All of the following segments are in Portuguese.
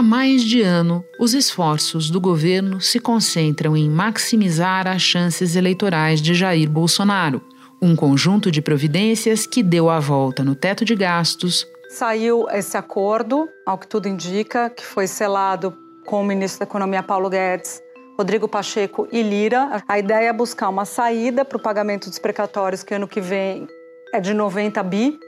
Há mais de ano, os esforços do governo se concentram em maximizar as chances eleitorais de Jair Bolsonaro. Um conjunto de providências que deu a volta no teto de gastos. Saiu esse acordo, ao que tudo indica, que foi selado com o ministro da Economia Paulo Guedes, Rodrigo Pacheco e Lira. A ideia é buscar uma saída para o pagamento dos precatórios, que ano que vem é de 90 bi,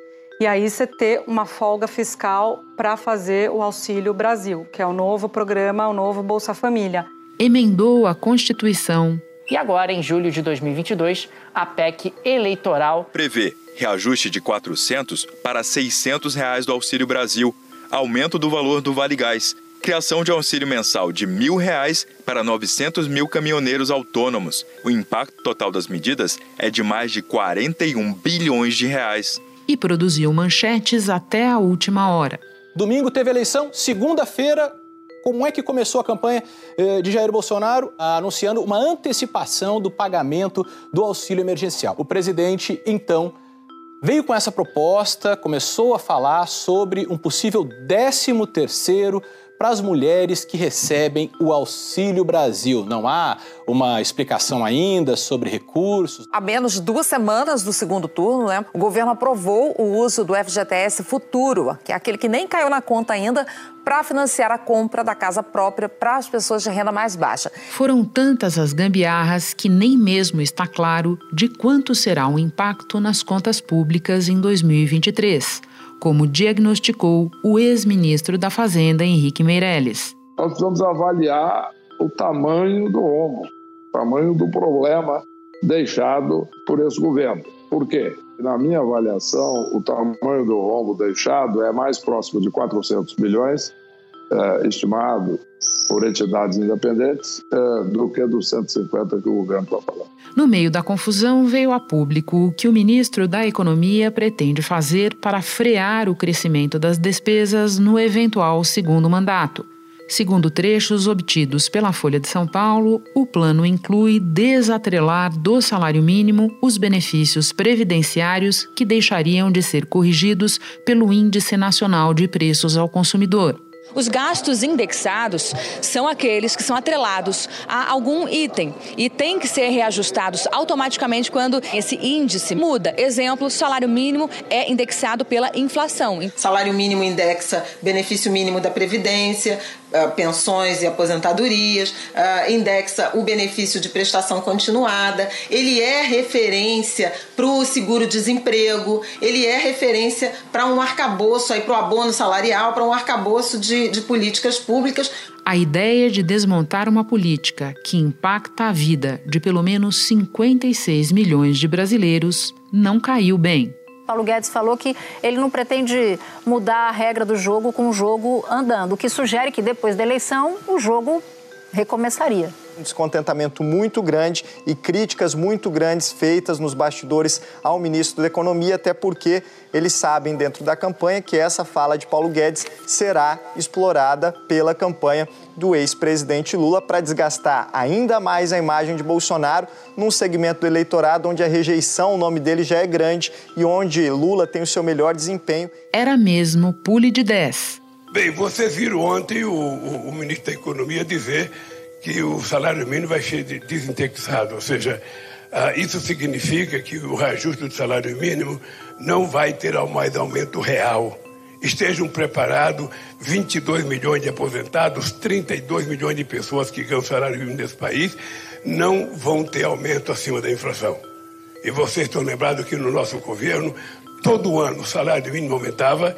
e aí você ter uma folga fiscal para fazer o Auxílio Brasil, que é o novo programa, o novo Bolsa Família. Emendou a Constituição. E agora, em julho de 2022, a PEC eleitoral prevê reajuste de 400 para 600 reais do Auxílio Brasil, aumento do valor do Vale Gás, criação de auxílio mensal de mil reais para 900 mil caminhoneiros autônomos. O impacto total das medidas é de mais de 41 bilhões de reais e produziu manchetes até a última hora. Domingo teve eleição, segunda-feira, como é que começou a campanha eh, de Jair Bolsonaro anunciando uma antecipação do pagamento do auxílio emergencial? O presidente, então, veio com essa proposta, começou a falar sobre um possível 13 terceiro para as mulheres que recebem o Auxílio Brasil. Não há uma explicação ainda sobre recursos. Há menos de duas semanas do segundo turno, né, o governo aprovou o uso do FGTS Futuro, que é aquele que nem caiu na conta ainda, para financiar a compra da casa própria para as pessoas de renda mais baixa. Foram tantas as gambiarras que nem mesmo está claro de quanto será o impacto nas contas públicas em 2023 como diagnosticou o ex-ministro da Fazenda, Henrique Meirelles. Nós precisamos avaliar o tamanho do rombo, o tamanho do problema deixado por esse governo. Por quê? Na minha avaliação, o tamanho do rombo deixado é mais próximo de 400 bilhões, é, estimado por entidades independentes, é, do que dos 150 que o governo está falando. No meio da confusão, veio a público o que o ministro da Economia pretende fazer para frear o crescimento das despesas no eventual segundo mandato. Segundo trechos obtidos pela Folha de São Paulo, o plano inclui desatrelar do salário mínimo os benefícios previdenciários que deixariam de ser corrigidos pelo Índice Nacional de Preços ao Consumidor. Os gastos indexados são aqueles que são atrelados a algum item e têm que ser reajustados automaticamente quando esse índice muda. Exemplo, salário mínimo é indexado pela inflação. Salário mínimo indexa benefício mínimo da Previdência, pensões e aposentadorias, uh, indexa o benefício de prestação continuada, ele é referência para o seguro-desemprego, ele é referência para um arcabouço, para o abono salarial, para um arcabouço de, de políticas públicas. A ideia de desmontar uma política que impacta a vida de pelo menos 56 milhões de brasileiros não caiu bem. Paulo Guedes falou que ele não pretende mudar a regra do jogo com o jogo andando, o que sugere que depois da eleição o jogo recomeçaria um descontentamento muito grande e críticas muito grandes feitas nos bastidores ao ministro da Economia, até porque eles sabem dentro da campanha que essa fala de Paulo Guedes será explorada pela campanha do ex-presidente Lula para desgastar ainda mais a imagem de Bolsonaro num segmento do eleitorado onde a rejeição ao nome dele já é grande e onde Lula tem o seu melhor desempenho. Era mesmo pule de 10. Bem, vocês viram ontem o, o, o ministro da Economia dizer que o salário mínimo vai ser desindexado, ou seja, ah, isso significa que o reajuste do salário mínimo não vai ter mais aumento real. Estejam preparados 22 milhões de aposentados, 32 milhões de pessoas que ganham salário mínimo nesse país, não vão ter aumento acima da inflação. E vocês estão lembrados que no nosso governo, todo ano o salário mínimo aumentava,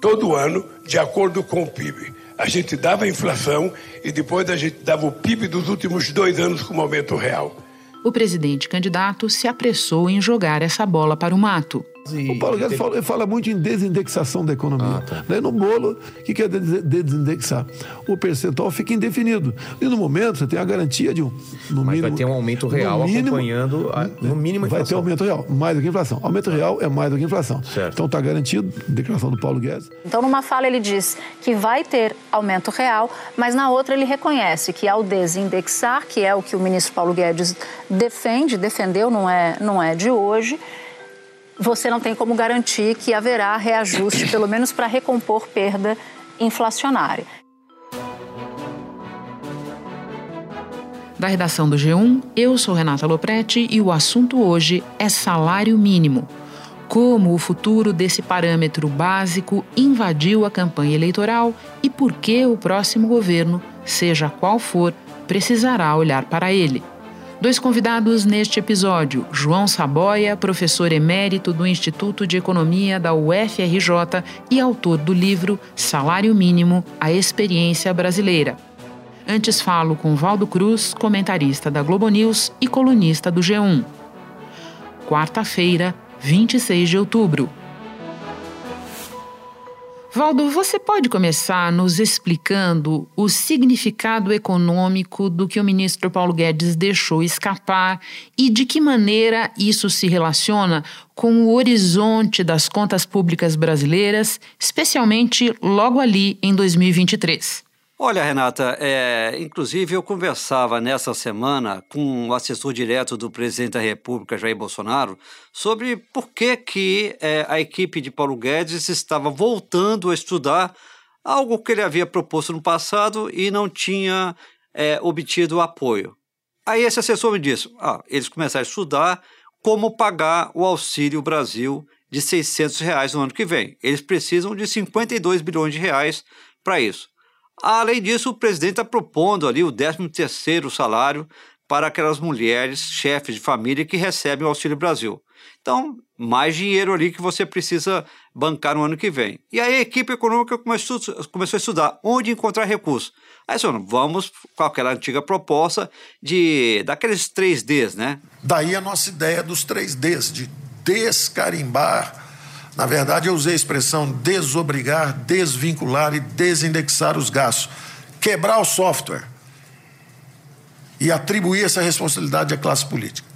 todo ano, de acordo com o PIB a gente dava a inflação e depois a gente dava o PIB dos últimos dois anos como aumento real. O presidente candidato se apressou em jogar essa bola para o mato. O Paulo Guedes fala, fala, muito em desindexação da economia. Ah, tá. Daí no bolo, o que é desindexar? O percentual fica indefinido. E no momento você tem a garantia de um. No Mas mínimo, vai ter um aumento real mínimo, acompanhando a, no mínimo a Vai ter aumento real, mais do que inflação. Aumento real é mais do que inflação. Certo. Então está garantido, declaração do Paulo Guedes. Então, numa fala, ele diz que vai ter aumento real, mas na outra ele reconhece que ao desindexar, que é o que o ministro Paulo Guedes defende, defendeu, não é, não é de hoje você não tem como garantir que haverá reajuste, pelo menos para recompor perda inflacionária. Da redação do G1, eu sou Renata Loprete e o assunto hoje é salário mínimo. Como o futuro desse parâmetro básico invadiu a campanha eleitoral e por que o próximo governo, seja qual for, precisará olhar para ele. Dois convidados neste episódio: João Saboia, professor emérito do Instituto de Economia da UFRJ e autor do livro Salário Mínimo A Experiência Brasileira. Antes falo com Valdo Cruz, comentarista da Globo News e colunista do G1. Quarta-feira, 26 de outubro. Valdo, você pode começar nos explicando o significado econômico do que o ministro Paulo Guedes deixou escapar e de que maneira isso se relaciona com o horizonte das contas públicas brasileiras, especialmente logo ali em 2023? Olha, Renata, é, inclusive eu conversava nessa semana com o assessor direto do presidente da República, Jair Bolsonaro, sobre por que, que é, a equipe de Paulo Guedes estava voltando a estudar algo que ele havia proposto no passado e não tinha é, obtido apoio. Aí esse assessor me disse: ah, eles começaram a estudar como pagar o Auxílio Brasil de 600 reais no ano que vem. Eles precisam de 52 bilhões de reais para isso. Além disso, o presidente está propondo ali o 13º salário para aquelas mulheres, chefes de família que recebem o Auxílio Brasil. Então, mais dinheiro ali que você precisa bancar no ano que vem. E aí a equipe econômica começou, começou a estudar onde encontrar recursos. Aí, senhor, vamos com aquela antiga proposta de daqueles três Ds, né? Daí a nossa ideia dos três Ds, de descarimbar na verdade, eu usei a expressão desobrigar, desvincular e desindexar os gastos. Quebrar o software e atribuir essa responsabilidade à classe política.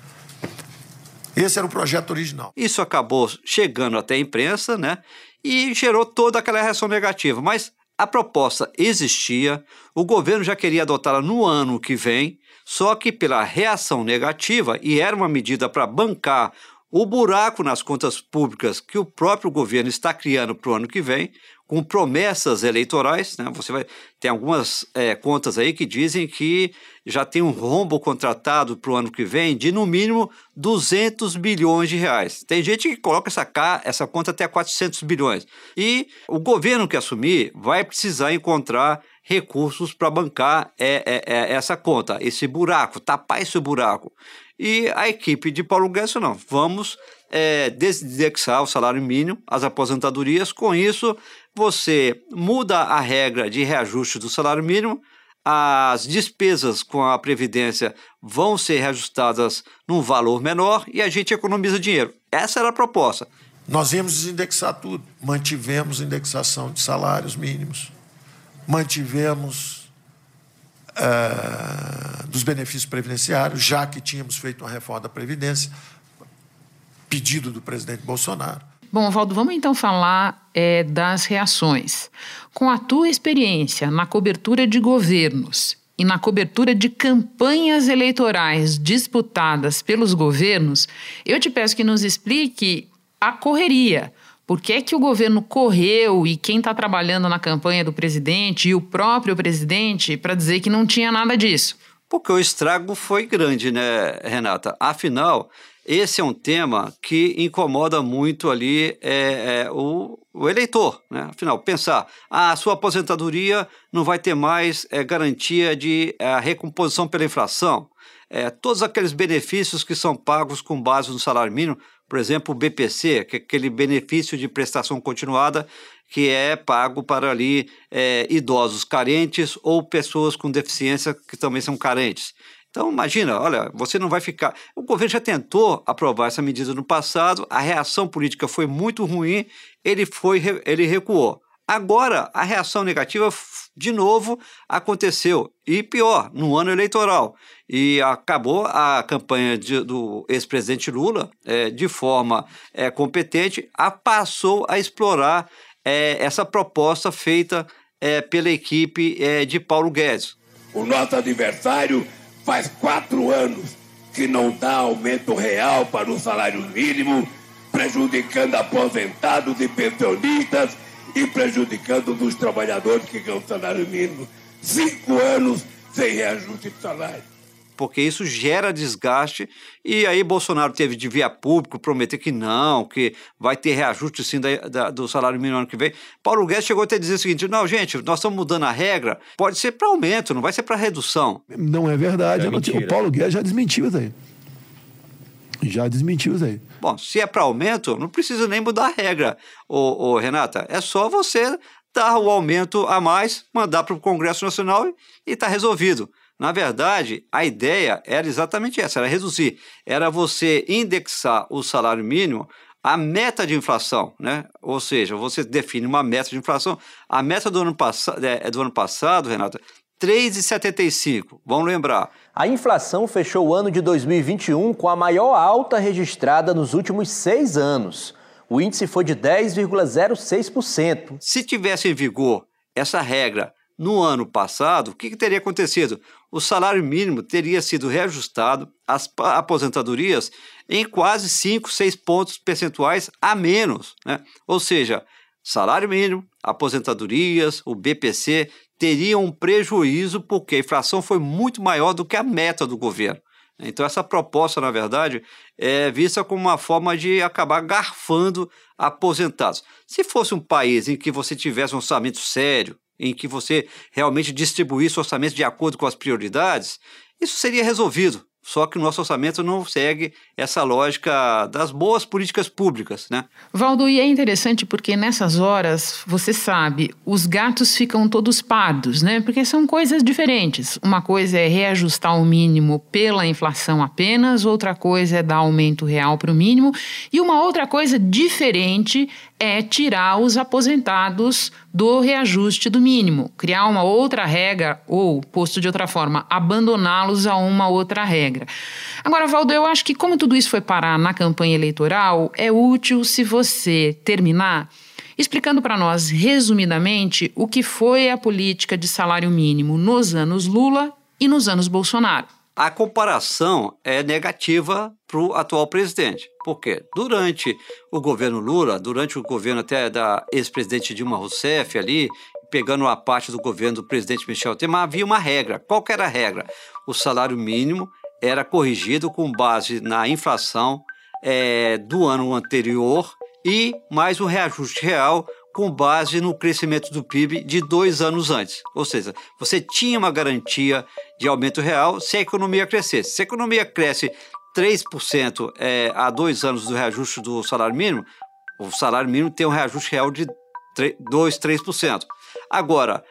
Esse era o projeto original. Isso acabou chegando até a imprensa, né? E gerou toda aquela reação negativa. Mas a proposta existia, o governo já queria adotá-la no ano que vem, só que pela reação negativa, e era uma medida para bancar o buraco nas contas públicas que o próprio governo está criando para o ano que vem, com promessas eleitorais, né? Você vai tem algumas é, contas aí que dizem que já tem um rombo contratado para o ano que vem de no mínimo 200 bilhões de reais. Tem gente que coloca essa, essa conta até 400 bilhões. E o governo que assumir vai precisar encontrar recursos para bancar é, é, é, essa conta, esse buraco, tapar esse buraco. E a equipe de Paulo Guedes não, vamos é, desindexar o salário mínimo, as aposentadorias. Com isso, você muda a regra de reajuste do salário mínimo, as despesas com a Previdência vão ser reajustadas num valor menor e a gente economiza dinheiro. Essa era a proposta. Nós íamos desindexar tudo. Mantivemos indexação de salários mínimos, mantivemos uh, dos benefícios previdenciários, já que tínhamos feito uma reforma da Previdência, pedido do presidente Bolsonaro. Bom, Valdo, vamos então falar é, das reações. Com a tua experiência na cobertura de governos e na cobertura de campanhas eleitorais disputadas pelos governos, eu te peço que nos explique a correria por que, é que o governo correu e quem está trabalhando na campanha do presidente e o próprio presidente para dizer que não tinha nada disso? Porque o estrago foi grande, né, Renata? Afinal, esse é um tema que incomoda muito ali é, é, o, o, eleitor, né? Afinal, pensar, ah, a sua aposentadoria não vai ter mais é, garantia de é, recomposição pela inflação. É, todos aqueles benefícios que são pagos com base no salário mínimo por exemplo, o BPC, que é aquele benefício de prestação continuada que é pago para ali é, idosos carentes ou pessoas com deficiência que também são carentes. Então, imagina, olha, você não vai ficar. O governo já tentou aprovar essa medida no passado, a reação política foi muito ruim, ele foi, ele recuou. Agora, a reação negativa de novo aconteceu. E pior, no ano eleitoral. E acabou a campanha de, do ex-presidente Lula, é, de forma é, competente, a, passou a explorar é, essa proposta feita é, pela equipe é, de Paulo Guedes. O nosso adversário faz quatro anos que não dá aumento real para o salário mínimo, prejudicando aposentados e pensionistas e prejudicando os trabalhadores que ganham salário mínimo. Cinco anos sem reajuste de salário. porque isso gera desgaste. E aí Bolsonaro teve de via público prometer que não, que vai ter reajuste sim da, da, do salário mínimo ano que vem. Paulo Guedes chegou até a dizer o seguinte: não, gente, nós estamos mudando a regra, pode ser para aumento, não vai ser para redução. Não é verdade. É o Paulo Guedes já desmentiu isso aí. Já desmentiu isso aí. Bom, se é para aumento, não precisa nem mudar a regra, ô, ô, Renata. É só você dar o aumento a mais, mandar para o Congresso Nacional e está resolvido. Na verdade, a ideia era exatamente essa: era reduzir, era você indexar o salário mínimo à meta de inflação, né? Ou seja, você define uma meta de inflação. A meta do ano, pass é, do ano passado, Renata, 3,75. Vamos lembrar. A inflação fechou o ano de 2021 com a maior alta registrada nos últimos seis anos. O índice foi de 10,06%. Se tivesse em vigor essa regra no ano passado, o que, que, teria acontecido? O salário mínimo teria sido reajustado, as aposentadorias em quase 5, 6 pontos percentuais a menos. Né? Ou seja, salário mínimo, aposentadorias, o BPC teriam um prejuízo porque a inflação foi muito maior do que a meta do governo. Então, essa proposta, na verdade, é vista como uma forma de acabar garfando aposentados. Se fosse um país em que você tivesse um orçamento sério, em que você realmente distribuísse o orçamento de acordo com as prioridades, isso seria resolvido. Só que o nosso orçamento não segue essa lógica das boas políticas públicas, né? Valdo, e é interessante porque nessas horas, você sabe, os gatos ficam todos pardos, né? Porque são coisas diferentes. Uma coisa é reajustar o mínimo pela inflação apenas, outra coisa é dar aumento real para o mínimo, e uma outra coisa diferente é tirar os aposentados do reajuste do mínimo, criar uma outra regra ou, posto de outra forma, abandoná-los a uma outra regra. Agora, Valdo, eu acho que como tudo isso foi parar na campanha eleitoral, é útil se você terminar explicando para nós, resumidamente, o que foi a política de salário mínimo nos anos Lula e nos anos Bolsonaro. A comparação é negativa para o atual presidente. Por quê? Durante o governo Lula, durante o governo até da ex-presidente Dilma Rousseff ali, pegando a parte do governo do presidente Michel Temer, havia uma regra. Qual era a regra? O salário mínimo era corrigido com base na inflação é, do ano anterior e mais um reajuste real com base no crescimento do PIB de dois anos antes. Ou seja, você tinha uma garantia de aumento real se a economia crescesse. Se a economia cresce 3% é, há dois anos do reajuste do salário mínimo, o salário mínimo tem um reajuste real de 3, 2, 3%. Agora,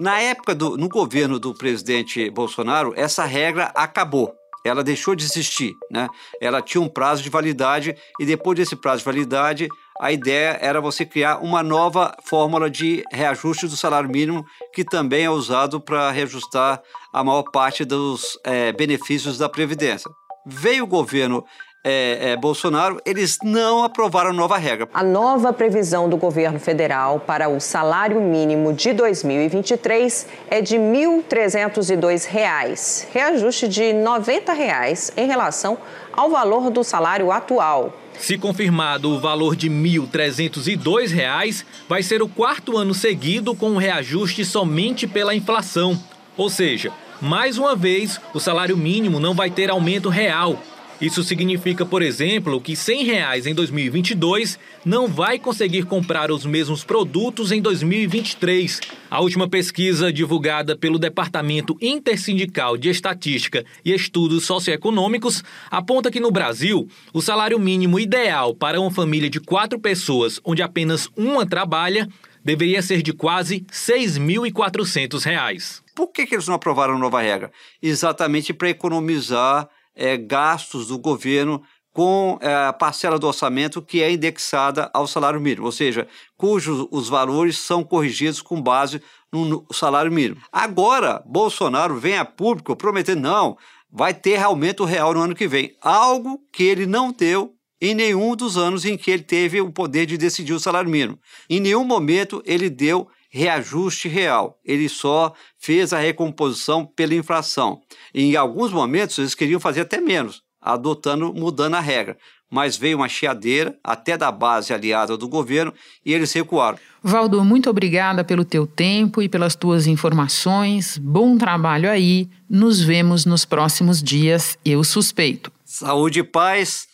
na época do no governo do presidente Bolsonaro, essa regra acabou. Ela deixou de existir, né? Ela tinha um prazo de validade e depois desse prazo de validade, a ideia era você criar uma nova fórmula de reajuste do salário mínimo, que também é usado para reajustar a maior parte dos é, benefícios da Previdência. Veio o governo é, é, Bolsonaro, eles não aprovaram a nova regra. A nova previsão do governo federal para o salário mínimo de 2023 é de R$ 1.302, reajuste de 90 reais em relação ao valor do salário atual. Se confirmado o valor de R$ 1.302, vai ser o quarto ano seguido com um reajuste somente pela inflação. Ou seja, mais uma vez, o salário mínimo não vai ter aumento real, isso significa, por exemplo, que 100 reais em 2022 não vai conseguir comprar os mesmos produtos em 2023. A última pesquisa divulgada pelo Departamento Intersindical de Estatística e Estudos Socioeconômicos aponta que no Brasil, o salário mínimo ideal para uma família de quatro pessoas, onde apenas uma trabalha, deveria ser de quase R$ 6.400. Por que, que eles não aprovaram a nova regra? Exatamente para economizar é, gastos do governo com a parcela do orçamento que é indexada ao salário mínimo, ou seja, cujos os valores são corrigidos com base no salário mínimo. Agora, Bolsonaro vem a público prometendo não, vai ter aumento real no ano que vem, algo que ele não deu em nenhum dos anos em que ele teve o poder de decidir o salário mínimo. Em nenhum momento ele deu reajuste real. Ele só fez a recomposição pela inflação. E em alguns momentos eles queriam fazer até menos, adotando, mudando a regra. mas veio uma chiadeira até da base aliada do governo e eles recuaram. Valdo, muito obrigada pelo teu tempo e pelas tuas informações. Bom trabalho aí. Nos vemos nos próximos dias, eu suspeito. Saúde e paz.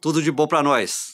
Tudo de bom para nós.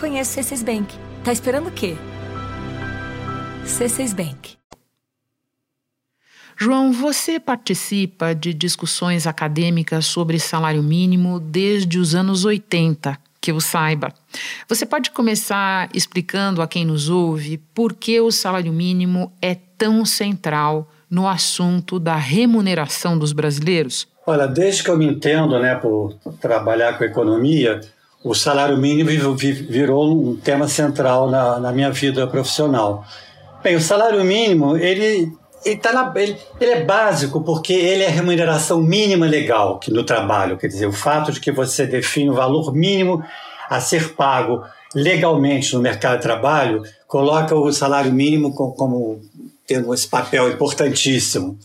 Conheça o C6 Bank. Tá esperando o quê? C6 Bank. João, você participa de discussões acadêmicas sobre salário mínimo desde os anos 80, que eu saiba. Você pode começar explicando a quem nos ouve por que o salário mínimo é tão central no assunto da remuneração dos brasileiros? Olha, desde que eu me entendo, né, por trabalhar com economia, o salário mínimo virou um tema central na, na minha vida profissional. Bem, o salário mínimo, ele ele, tá na, ele, ele, é básico porque ele é a remuneração mínima legal que no trabalho. Quer dizer, o fato de que você define o valor mínimo a ser pago legalmente no mercado de trabalho coloca o salário mínimo como, como tendo esse papel importantíssimo.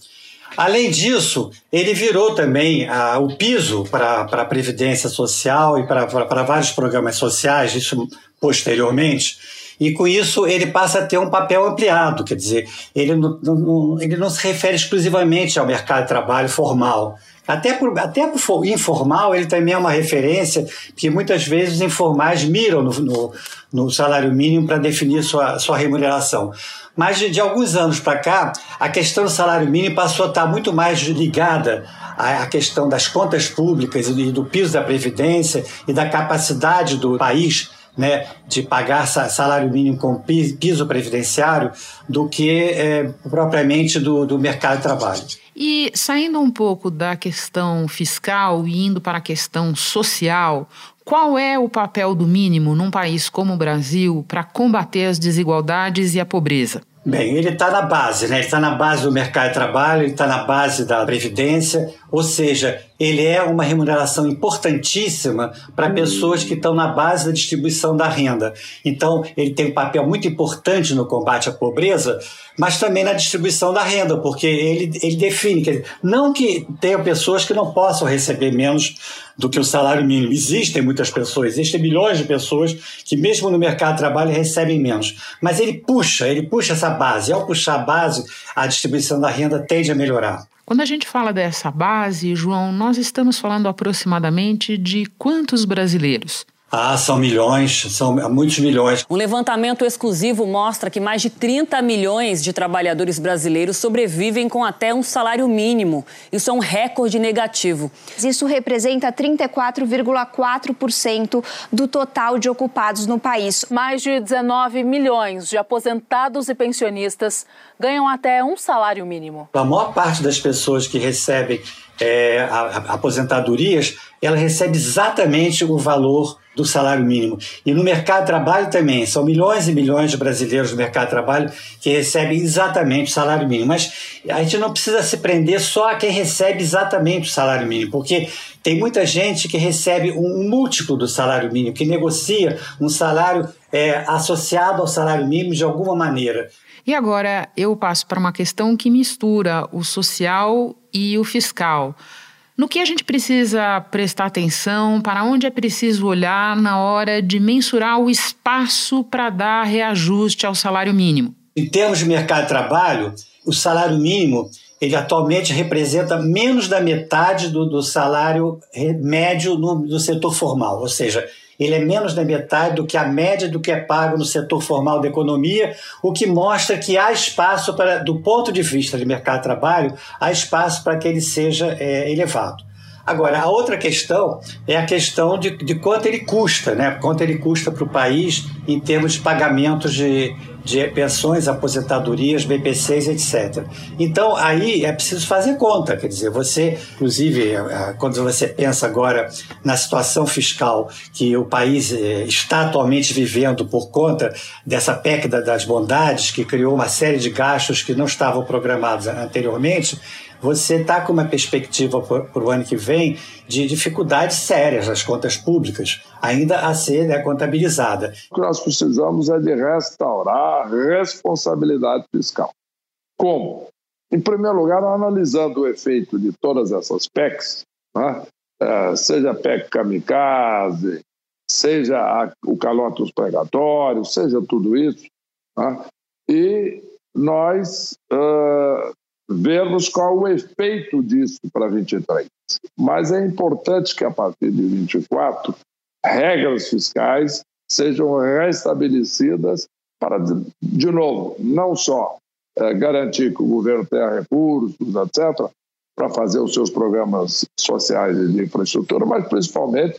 Além disso, ele virou também ah, o piso para a Previdência Social e para vários programas sociais, isso posteriormente e com isso ele passa a ter um papel ampliado, quer dizer, ele não, não, ele não se refere exclusivamente ao mercado de trabalho formal. Até por, até por informal, ele também é uma referência, porque muitas vezes os informais miram no, no, no salário mínimo para definir sua, sua remuneração. Mas de, de alguns anos para cá, a questão do salário mínimo passou a estar muito mais ligada à, à questão das contas públicas e do piso da Previdência e da capacidade do país né, de pagar salário mínimo com piso previdenciário do que é, propriamente do, do mercado de trabalho. E saindo um pouco da questão fiscal e indo para a questão social, qual é o papel do mínimo num país como o Brasil para combater as desigualdades e a pobreza? Bem, ele está na base, né? Ele está na base do mercado de trabalho, ele está na base da previdência, ou seja, ele é uma remuneração importantíssima para pessoas que estão na base da distribuição da renda. Então, ele tem um papel muito importante no combate à pobreza, mas também na distribuição da renda, porque ele, ele define, não que tenham pessoas que não possam receber menos do que o salário mínimo. Existem muitas pessoas, existem milhões de pessoas que, mesmo no mercado de trabalho, recebem menos. Mas ele puxa, ele puxa essa base. Ao puxar a base, a distribuição da renda tende a melhorar. Quando a gente fala dessa base, João, nós estamos falando aproximadamente de quantos brasileiros? Ah, são milhões, são muitos milhões. Um levantamento exclusivo mostra que mais de 30 milhões de trabalhadores brasileiros sobrevivem com até um salário mínimo. Isso é um recorde negativo. Isso representa 34,4% do total de ocupados no país. Mais de 19 milhões de aposentados e pensionistas ganham até um salário mínimo. A maior parte das pessoas que recebem é, a, a, aposentadorias, ela recebe exatamente o valor do salário mínimo. E no mercado de trabalho também, são milhões e milhões de brasileiros no mercado de trabalho que recebem exatamente o salário mínimo. Mas a gente não precisa se prender só a quem recebe exatamente o salário mínimo, porque tem muita gente que recebe um múltiplo do salário mínimo, que negocia um salário é, associado ao salário mínimo de alguma maneira. E agora eu passo para uma questão que mistura o social e o fiscal. No que a gente precisa prestar atenção, para onde é preciso olhar na hora de mensurar o espaço para dar reajuste ao salário mínimo? Em termos de mercado de trabalho, o salário mínimo ele atualmente representa menos da metade do, do salário médio no, no setor formal, ou seja, ele é menos da metade do que a média do que é pago no setor formal da economia, o que mostra que há espaço para, do ponto de vista de mercado de trabalho, há espaço para que ele seja é, elevado. Agora, a outra questão é a questão de, de quanto ele custa, né? quanto ele custa para o país em termos de pagamentos de, de pensões, aposentadorias, BPCs, etc. Então, aí é preciso fazer conta, quer dizer, você, inclusive, é, é, quando você pensa agora na situação fiscal que o país é, está atualmente vivendo por conta dessa PEC das bondades, que criou uma série de gastos que não estavam programados anteriormente, você está com uma perspectiva para o ano que vem de dificuldades sérias nas contas públicas, ainda a ser né, contabilizada. O que nós precisamos é de restaurar a responsabilidade fiscal. Como? Em primeiro lugar, analisando o efeito de todas essas PECs, né? é, seja a PEC kamikaze, seja a, o calote dos pregatórios, seja tudo isso, né? e nós uh, vermos qual o efeito disso para 23. Mas é importante que a partir de 24 regras fiscais sejam restabelecidas para, de novo, não só é, garantir que o governo tenha recursos, etc., para fazer os seus programas sociais e de infraestrutura, mas principalmente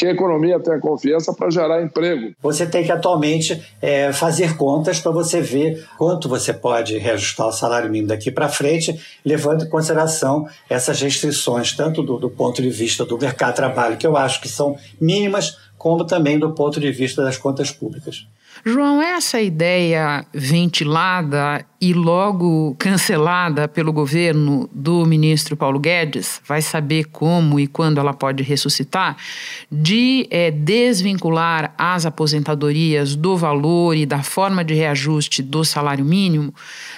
que a economia tenha confiança para gerar emprego. Você tem que atualmente é, fazer contas para você ver quanto você pode reajustar o salário mínimo daqui para frente, levando em consideração essas restrições, tanto do, do ponto de vista do mercado de trabalho, que eu acho que são mínimas, como também do ponto de vista das contas públicas. João, essa ideia ventilada e logo cancelada pelo governo do ministro Paulo Guedes, vai saber como e quando ela pode ressuscitar, de é, desvincular as aposentadorias do valor e da forma de reajuste do salário mínimo,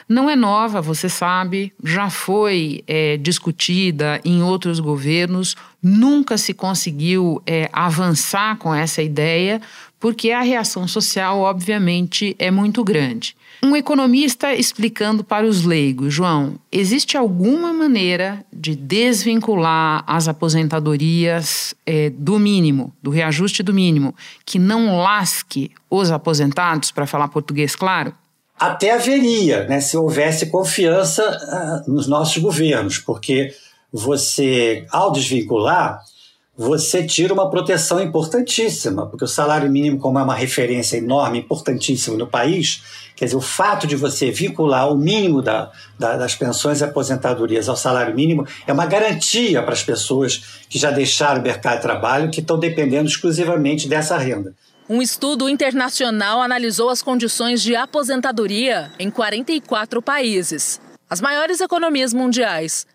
não é nova, você sabe, já foi é, discutida em outros governos, nunca se conseguiu é, avançar com essa ideia porque a reação social, obviamente, é muito grande. Um economista explicando para os leigos, João, existe alguma maneira de desvincular as aposentadorias é, do mínimo, do reajuste do mínimo, que não lasque os aposentados, para falar português claro? Até haveria, né, se houvesse confiança uh, nos nossos governos, porque você, ao desvincular, você tira uma proteção importantíssima, porque o salário mínimo, como é uma referência enorme, importantíssima no país, quer dizer, o fato de você vincular o mínimo da, da, das pensões e aposentadorias ao salário mínimo é uma garantia para as pessoas que já deixaram o mercado de trabalho, que estão dependendo exclusivamente dessa renda. Um estudo internacional analisou as condições de aposentadoria em 44 países. As maiores economias mundiais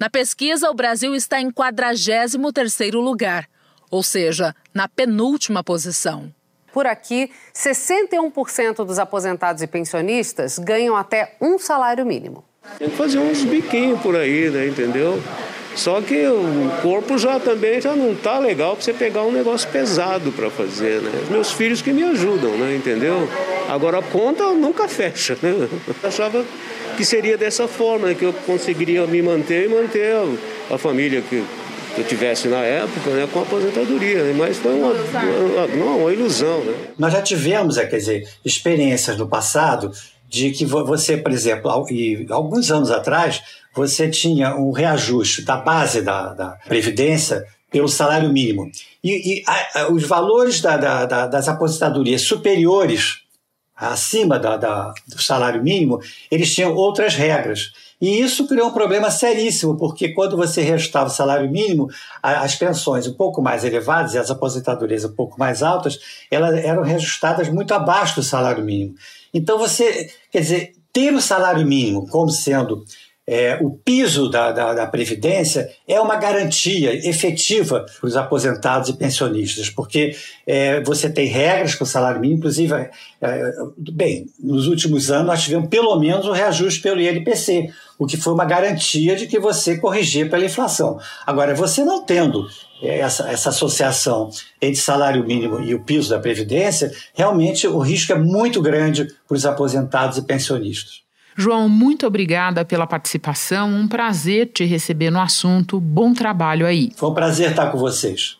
na pesquisa, o Brasil está em 43º lugar, ou seja, na penúltima posição. Por aqui, 61% dos aposentados e pensionistas ganham até um salário mínimo. Tem que fazer uns biquinhos por aí, né, entendeu? Só que o corpo já também já não tá legal para você pegar um negócio pesado para fazer, né? Meus filhos que me ajudam, né, entendeu? Agora a conta nunca fecha, né? Eu achava que seria dessa forma, né, que eu conseguiria me manter e manter a, a família que, eu tivesse na época, né, com a aposentadoria, né? mas foi uma, uma, uma, uma ilusão. Né? Nós já tivemos, é, quer dizer, experiências no passado de que você, por exemplo, e alguns anos atrás, você tinha um reajuste da base da, da Previdência pelo salário mínimo. E, e a, a, os valores da, da, das aposentadorias superiores acima da, da, do salário mínimo, eles tinham outras regras. E isso criou um problema seríssimo, porque quando você reajustava o salário mínimo, as pensões um pouco mais elevadas e as aposentadorias um pouco mais altas, elas eram reajustadas muito abaixo do salário mínimo. Então você, quer dizer, ter o salário mínimo como sendo é, o piso da, da, da, Previdência é uma garantia efetiva para os aposentados e pensionistas, porque é, você tem regras com o salário mínimo, inclusive, é, bem, nos últimos anos nós tivemos pelo menos um reajuste pelo INPC, o que foi uma garantia de que você corrigia pela inflação. Agora, você não tendo é, essa, essa associação entre salário mínimo e o piso da Previdência, realmente o risco é muito grande para os aposentados e pensionistas. João, muito obrigada pela participação. Um prazer te receber no assunto. Bom trabalho aí. Foi um prazer estar com vocês.